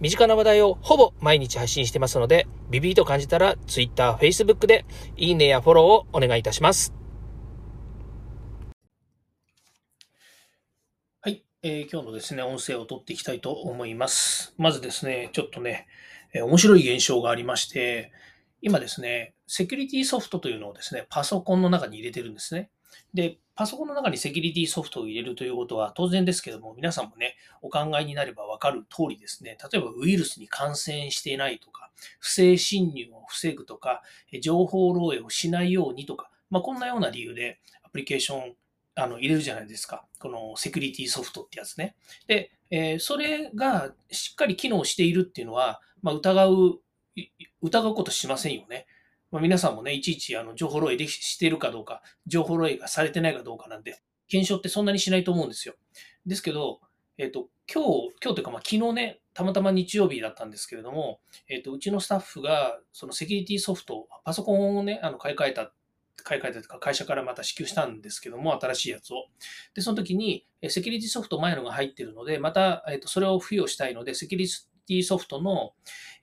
身近な話題をほぼ毎日配信してますので、ビビーと感じたら Twitter、Facebook でいいねやフォローをお願いいたします。はい、えー、今日のですね、音声を取っていきたいと思います。まずですね、ちょっとね、えー、面白い現象がありまして、今ですね、セキュリティソフトというのをですね、パソコンの中に入れてるんですね。で、パソコンの中にセキュリティソフトを入れるということは当然ですけども、皆さんもね、お考えになればわかる通りですね、例えばウイルスに感染していないとか、不正侵入を防ぐとか、情報漏洩をしないようにとか、まあ、こんなような理由でアプリケーションあの入れるじゃないですか。このセキュリティソフトってやつね。で、えー、それがしっかり機能しているっていうのは、まあ、疑う、疑うことしませんよね。まあ、皆さんもね、いちいちあの情報漏洩でしてるかどうか、情報漏洩がされてないかどうかなんて、検証ってそんなにしないと思うんですよ。ですけど、えっ、と、今日、今日というか、まあ、昨日ね、たまたま日曜日だったんですけれども、えっ、と、うちのスタッフが、そのセキュリティソフト、パソコンをね、あの、買い替えた、買い替えたというか、会社からまた支給したんですけども、新しいやつを。で、その時に、セキュリティソフト前のが入ってるので、また、えっ、と、それを付与したいので、セキュリティティソフトの、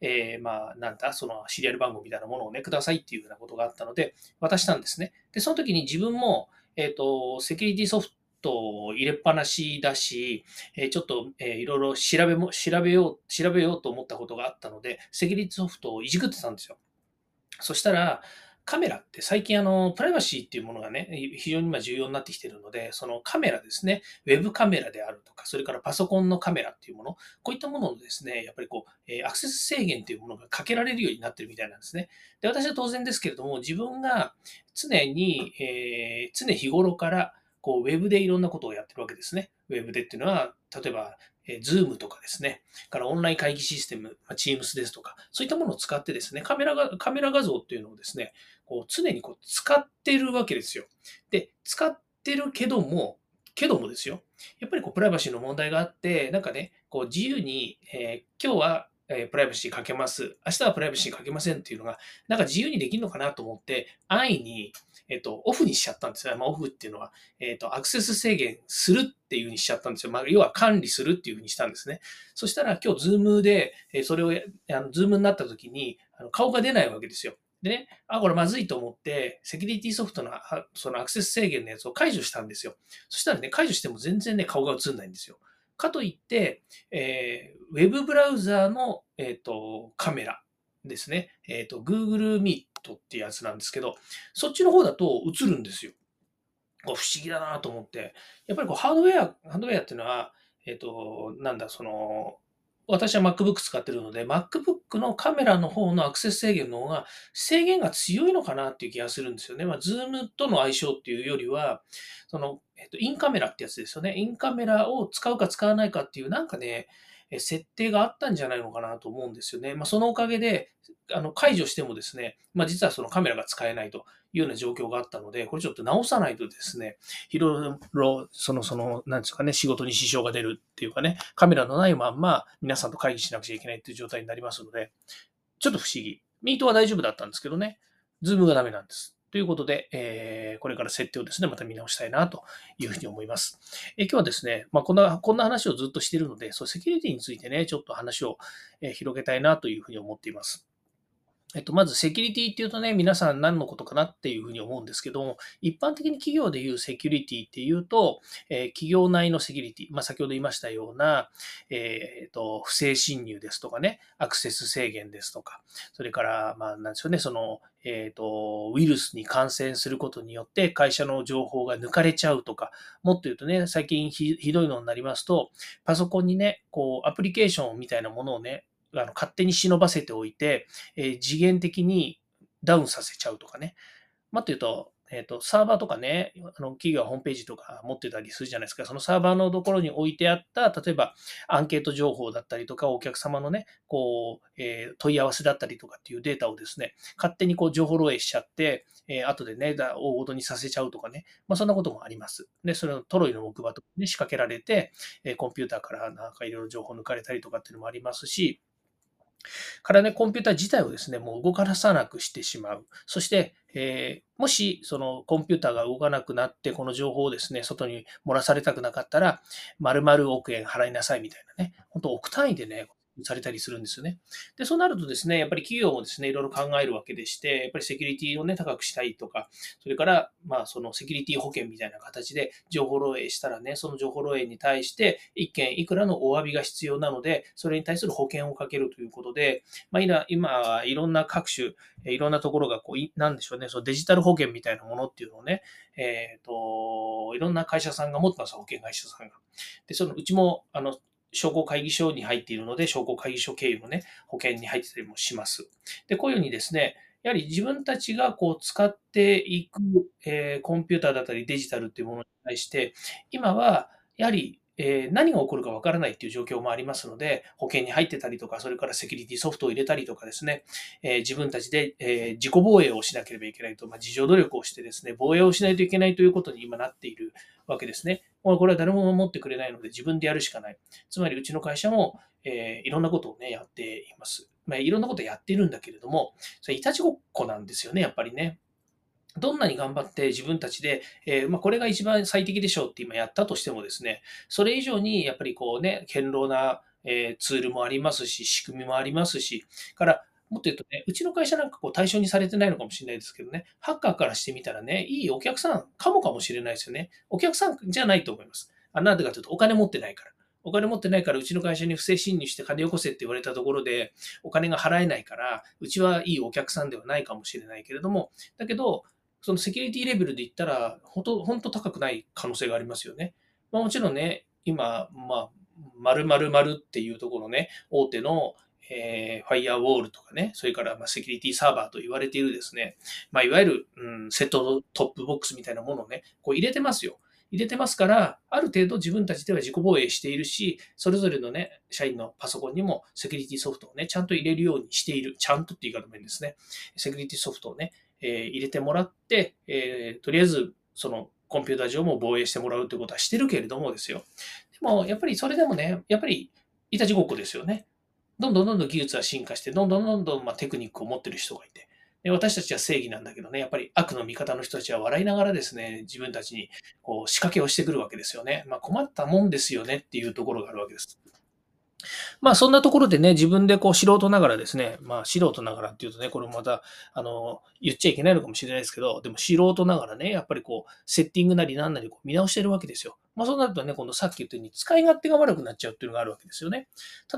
えー、まあ、なんだ、そのシリアル番号みたいなものをね、くださいっていうようなことがあったので、渡したんですね。で、その時に自分も、えっ、ー、と、セキュリティソフトを入れっぱなしだし、えちょっと、えいろいろ調べも、調べよう、調べようと思ったことがあったので、セキュリティソフトをいじくってたんですよ。そしたら、カメラって最近あの、プライバシーっていうものがね、非常に今重要になってきてるので、そのカメラですね、ウェブカメラであるとか、それからパソコンのカメラっていうもの、こういったもののですね、やっぱりこう、アクセス制限というものがかけられるようになってるみたいなんですね。で、私は当然ですけれども、自分が常に、えー、常日頃からこう、ウェブでいろんなことをやってるわけですね。ウェブでっていうのは、例えば、えー、Zoom とかですね、からオンライン会議システム、まあ、Teams ですとか、そういったものを使ってですね、カメラが、カメラ画像っていうのをですね、こう常にこう使ってるわけですよ。で、使ってるけども、けどもですよ。やっぱりこうプライバシーの問題があって、なんかね、こう自由に、えー、今日はえプライバシーかけます。明日はプライバシーかけませんっていうのが、なんか自由にできるのかなと思って、安易に、えっと、オフにしちゃったんですよ。まあ、オフっていうのは、えっと、アクセス制限するっていうふうにしちゃったんですよ。まあ、要は管理するっていうふうにしたんですね。そしたら今日、ズームで、えそれを、あのズームになった時に、あの顔が出ないわけですよ。でね、あ、これまずいと思って、セキュリティソフトのそのアクセス制限のやつを解除したんですよ。そしたらね、解除しても全然ね、顔が映んないんですよ。かといって、えー、ウェブブラウザーの、えっ、ー、とカメラですね。えっ、ー、と、Google Meet ってやつなんですけど、そっちの方だと映るんですよ。不思議だなと思って。やっぱりこうハードウェア、ハードウェアっていうのは、えっ、と、なんだ、その、私は MacBook 使ってるので、MacBook のカメラの方のアクセス制限の方が制限が強いのかなっていう気がするんですよね。まあ、Zoom との相性っていうよりは、その、えっと、インカメラってやつですよね。インカメラを使うか使わないかっていう、なんかね、設定があったんじゃないのかなと思うんですよね。まあ、そのおかげで、あの解除してもですね、まあ、実はそのカメラが使えないというような状況があったので、これちょっと直さないとですね、いろいろ、その、その、なんですかね、仕事に支障が出るっていうかね、カメラのないまんま皆さんと会議しなくちゃいけないっていう状態になりますので、ちょっと不思議。ミートは大丈夫だったんですけどね、ズームがダメなんです。ということで、えー、これから設定をですね、また見直したいなというふうに思います。えー、今日はですね、まあ、こんな、こんな話をずっとしているので、そう、セキュリティについてね、ちょっと話を、え広げたいなというふうに思っています。えっと、まずセキュリティっていうとね、皆さん何のことかなっていうふうに思うんですけども、一般的に企業でいうセキュリティっていうと、えー、企業内のセキュリティ、まあ、先ほど言いましたような、えっ、と、不正侵入ですとかね、アクセス制限ですとか、それから、まあ、なんでしょうね、その、えっ、と、ウイルスに感染することによって会社の情報が抜かれちゃうとか、もっと言うとね、最近ひどいのになりますと、パソコンにね、こう、アプリケーションみたいなものをね、あの勝手に忍ばせておいて、えー、次元的にダウンさせちゃうとかね。まあ、というと、えっ、と、サーバーとかね、あの企業はホームページとか持ってたりするじゃないですか。そのサーバーのところに置いてあった、例えばアンケート情報だったりとか、お客様のね、こう、えー問い合わせだったりとかっていうデータをですね、勝手にこう情報漏洩しちゃって、えー後でね、大ごとにさせちゃうとかね、まあ、そんなこともあります。で、それをトロイの木馬とかに仕掛けられて、えコンピューターからなんかいろいろ情報抜かれたりとかっていうのもありますし、からね、コンピューター自体をですね、もう動かさなくしてしまう。そして、えーもし、そのコンピューターが動かなくなって、この情報をですね、外に漏らされたくなかったら、丸々億円払いなさいみたいなね、本当億単位でね、されたりするんですよね。で、そうなるとですね、やっぱり企業もですね、いろいろ考えるわけでして、やっぱりセキュリティをね、高くしたいとか、それから、まあ、そのセキュリティ保険みたいな形で情報漏洩したらね、その情報漏洩に対して、一件いくらのお詫びが必要なので、それに対する保険をかけるということで、まあ、今、今いろんな各種、いろんなところが、こう、なんでしょうね、そのデジタル保険みたいなものっていうのをね、えっ、と、いろんな会社さんが持ってます、保険会社さんが。で、そのうちも、あの、商工会議所に入っているので、商工会議所経由のね、保険に入ってたりもします。で、こういうふうにですね、やはり自分たちがこう使っていく、えーコンピューターだったりデジタルっていうものに対して、今はやはり、えー何が起こるかわからないっていう状況もありますので、保険に入ってたりとか、それからセキュリティソフトを入れたりとかですね、えー自分たちで、えー自己防衛をしなければいけないと、まあ、自助努力をしてですね、防衛をしないといけないということに今なっているわけですね。もうこれは誰も守ってくれないので自分でやるしかない。つまりうちの会社も、えーいろんなことをね、やっています。まあ、いろんなことやってるんだけれども、それいたちごっこなんですよね、やっぱりね。どんなに頑張って自分たちで、えーまあ、これが一番最適でしょうって今やったとしてもですね、それ以上にやっぱりこうね、堅牢な、えーツールもありますし、仕組みもありますし、から、もっと言うとね、うちの会社なんかこう対象にされてないのかもしれないですけどね、ハッカーからしてみたらね、いいお客さんかもかもしれないですよね。お客さんじゃないと思います。あなんでかというと、お金持ってないから。お金持ってないから、うちの会社に不正侵入して金よこせって言われたところで、お金が払えないから、うちはいいお客さんではないかもしれないけれども、だけど、そのセキュリティレベルで言ったら、ほんと、ほんと高くない可能性がありますよね。まあ、もちろんね、今、まあ、〇〇〇っていうところね、大手の、えーファイアウォールとかね、それからまあセキュリティサーバーと言われているですね、まあ、いわゆる、うん、セットトップボックスみたいなものをね、こう入れてますよ。入れてますから、ある程度自分たちでは自己防衛しているし、それぞれのね、社員のパソコンにもセキュリティソフトをね、ちゃんと入れるようにしている。ちゃんとって言い方もいいんですね。セキュリティソフトをね、え入れてもらって、えとりあえず、そのコンピューター上も防衛してもらうということはしてるけれどもですよ。でも、やっぱりそれでもね、やっぱり、いたちごっこですよね。どんどんどんどん技術は進化して、どんどんどんどんまテクニックを持ってる人がいて、で私たちは正義なんだけどね、やっぱり悪の味方の人たちは笑いながらですね、自分たちにこう仕掛けをしてくるわけですよね。まあ、困ったもんですよねっていうところがあるわけです。まあそんなところでね、自分でこう素人ながらですね、まあ素人ながらっていうとね、これもまた、あの、言っちゃいけないのかもしれないですけど、でも素人ながらね、やっぱりこう、セッティングなりなんなりこう見直してるわけですよ。まあそうなるとね、今度さっき言ったように使い勝手が悪くなっちゃうっていうのがあるわけですよね。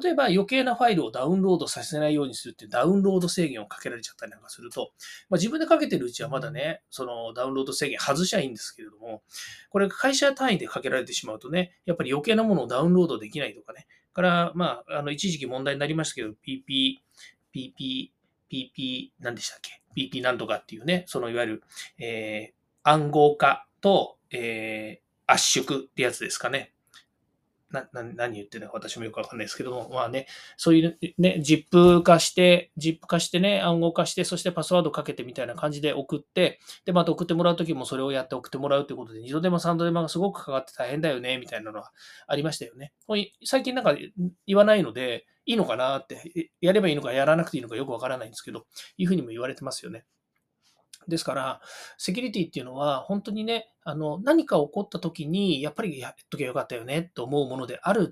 例えば余計なファイルをダウンロードさせないようにするってダウンロード制限をかけられちゃったりなんかすると、まあ自分でかけてるうちはまだね、そのダウンロード制限外しゃいいんですけれども、これ会社単位でかけられてしまうとね、やっぱり余計なものをダウンロードできないとかね、から、まあ、あの、一時期問題になりましたけど、PP、PP、PP、何でしたっけ ?PP なんとかっていうね、そのいわゆる、えー暗号化と、えー圧縮ってやつですかね。な、な、何言ってるのか私もよくわかんないですけども、まあね、そういうね、ZIP 化して、ZIP 化してね、暗号化して、そしてパスワードかけてみたいな感じで送って、で、また送ってもらうときもそれをやって送ってもらうということで、二度手間三度手間がすごくかかって大変だよね、みたいなのはありましたよね。最近なんか言わないので、いいのかなって、やればいいのかやらなくていいのかよくわからないんですけど、いうふうにも言われてますよね。ですから、セキュリティっていうのは、本当にね、あの、何か起こった時に、やっぱりやっときゃよかったよね、と思うものである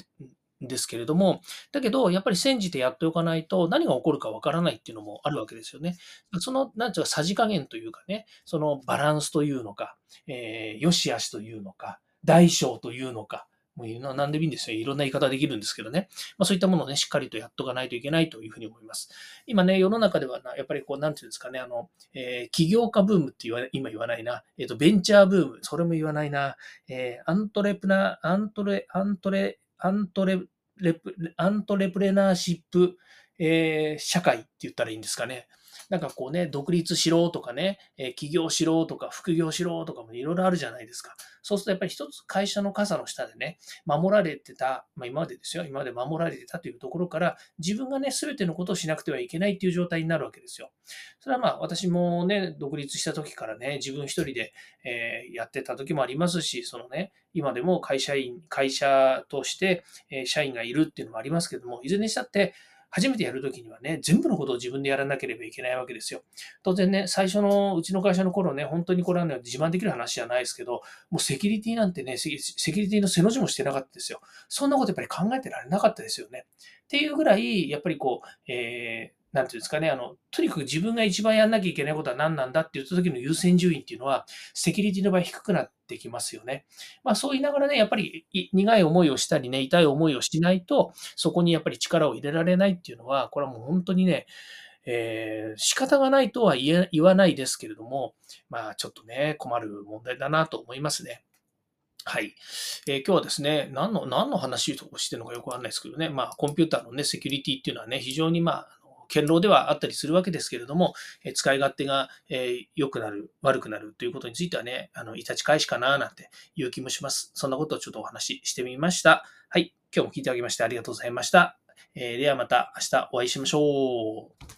んですけれども、だけど、やっぱり煎じてやっておかないと、何が起こるかわからないっていうのもあるわけですよね。その、なんていうか、さじ加減というかね、そのバランスというのか、えー、よしあしというのか、大小というのか、もう何でもいいんですよ。いろんな言い方できるんですけどね。まあ、そういったものをね、しっかりとやっとかないといけないというふうに思います。今ね、世の中ではな、やっぱりこう、なんていうんですかね、あの、えー起業家ブームって言わ今言わないな。えっ、と、ベンチャーブーム、それも言わないな。えーアントレプナー、アントレ、アントレ、アントレ、レプ、アントレプレナーシップ、えー社会って言ったらいいんですかね。なんかこうね、独立しろとかね、え起業しろとか副業しろとかもいろいろあるじゃないですか。そうするとやっぱり一つ会社の傘の下でね、守られてた、まあ今までですよ、今まで守られてたというところから、自分がね、すべてのことをしなくてはいけないっていう状態になるわけですよ。それはまあ私もね、独立した時からね、自分一人で、えやってた時もありますし、そのね、今でも会社員、会社として、え社員がいるっていうのもありますけども、いずれにしたって、初めてやるときにはね、全部のことを自分でやらなければいけないわけですよ。当然ね、最初のうちの会社の頃ね、本当にこれはね、自慢できる話じゃないですけど、もうセキュリティなんてね、セキュリティの背の字もしてなかったですよ。そんなことやっぱり考えてられなかったですよね。っていうぐらい、やっぱりこう、えーなんていうんですかね、あの、とにかく自分が一番やんなきゃいけないことは何なんだって言った時の優先順位っていうのは、セキュリティの場合低くなってきますよね。まあそう言いながらね、やっぱり苦い思いをしたりね、痛い思いをしないと、そこにやっぱり力を入れられないっていうのは、これはもう本当にね、えー、仕方がないとは言わないですけれども、まあちょっとね、困る問題だなと思いますね。はい。えー、今日はですね、何の、何の話をしてるのかよくわかんないですけどね、まあ、コンピューターのね、セキュリティっていうのはね、非常にまあ、堅牢ではあったりするわけですけれども、え使い勝手が、え良くなる、悪くなるということについてはね、あの、いたち返しかななんていう気もします。そんなことをちょっとお話ししてみました。はい。今日も聞いてあげましてありがとうございました。えー、ではまた明日お会いしましょう。